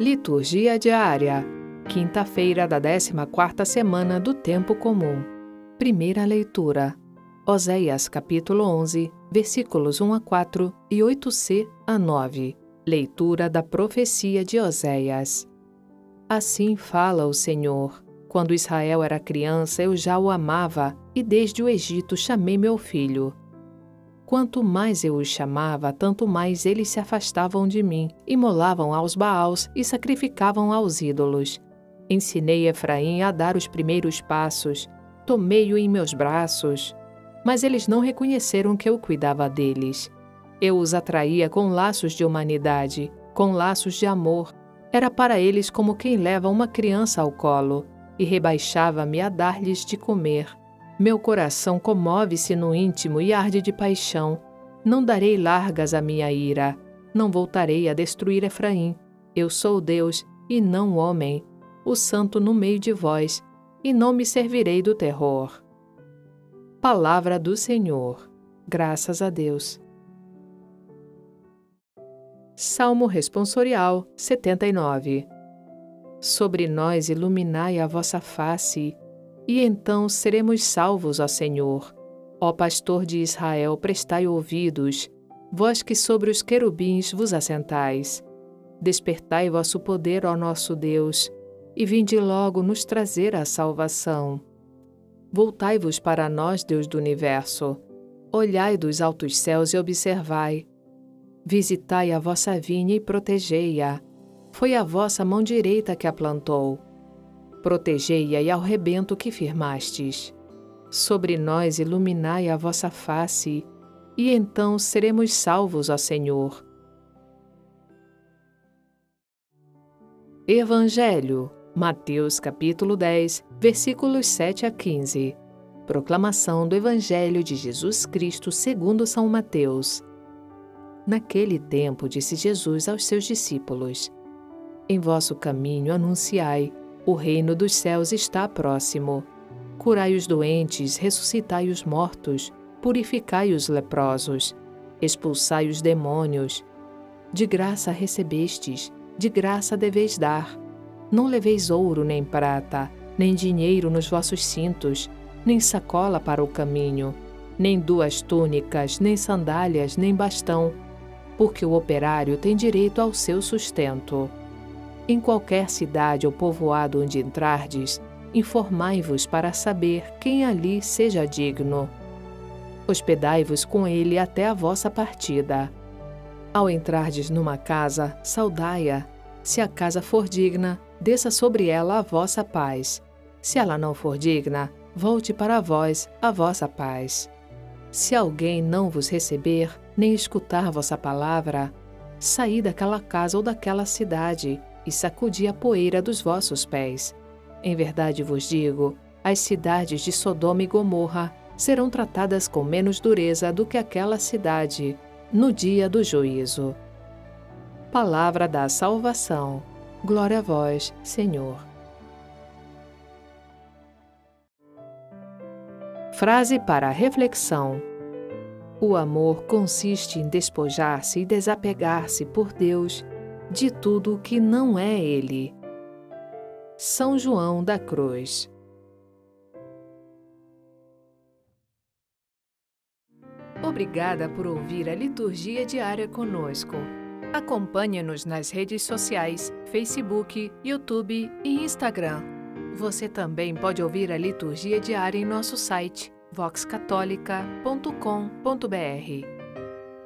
Liturgia diária. Quinta-feira da 14ª semana do tempo comum. Primeira leitura. Oséias capítulo 11, versículos 1 a 4 e 8c a 9. Leitura da profecia de Oséias. Assim fala o Senhor: Quando Israel era criança, eu já o amava, e desde o Egito chamei meu filho. Quanto mais eu os chamava, tanto mais eles se afastavam de mim, imolavam aos Baals e sacrificavam aos ídolos. Ensinei Efraim a dar os primeiros passos, tomei-o em meus braços, mas eles não reconheceram que eu cuidava deles. Eu os atraía com laços de humanidade, com laços de amor. Era para eles como quem leva uma criança ao colo, e rebaixava-me a dar-lhes de comer. Meu coração comove-se no íntimo e arde de paixão. Não darei largas à minha ira. Não voltarei a destruir Efraim. Eu sou Deus e não homem, o santo no meio de vós, e não me servirei do terror. Palavra do Senhor. Graças a Deus. Salmo Responsorial 79 Sobre nós iluminai a vossa face e então seremos salvos, ó Senhor. Ó pastor de Israel, prestai ouvidos, vós que sobre os querubins vos assentais. Despertai vosso poder, ó nosso Deus, e vinde logo nos trazer a salvação. Voltai-vos para nós, Deus do universo. Olhai dos altos céus e observai. Visitai a vossa vinha e protegei-a. Foi a vossa mão direita que a plantou Protegei-a e ao rebento que firmastes. Sobre nós iluminai a vossa face, e então seremos salvos, ó Senhor. Evangelho, Mateus capítulo 10, versículos 7 a 15. Proclamação do Evangelho de Jesus Cristo segundo São Mateus. Naquele tempo disse Jesus aos seus discípulos: Em vosso caminho anunciai o reino dos céus está próximo. Curai os doentes, ressuscitai os mortos, purificai os leprosos, expulsai os demônios. De graça recebestes, de graça deveis dar. Não leveis ouro nem prata, nem dinheiro nos vossos cintos, nem sacola para o caminho, nem duas túnicas, nem sandálias, nem bastão, porque o operário tem direito ao seu sustento. Em qualquer cidade ou povoado onde entrardes, informai-vos para saber quem ali seja digno. Hospedai-vos com ele até a vossa partida. Ao entrardes numa casa, saudai-a. Se a casa for digna, desça sobre ela a vossa paz. Se ela não for digna, volte para vós a vossa paz. Se alguém não vos receber, nem escutar vossa palavra, saí daquela casa ou daquela cidade e sacudi a poeira dos vossos pés. Em verdade vos digo: as cidades de Sodoma e Gomorra serão tratadas com menos dureza do que aquela cidade no dia do juízo. Palavra da salvação. Glória a vós, Senhor. Frase para reflexão. O amor consiste em despojar-se e desapegar-se por Deus de tudo que não é Ele. São João da Cruz. Obrigada por ouvir a liturgia diária conosco. Acompanhe-nos nas redes sociais, Facebook, YouTube e Instagram. Você também pode ouvir a liturgia diária em nosso site voxcatólica.com.br.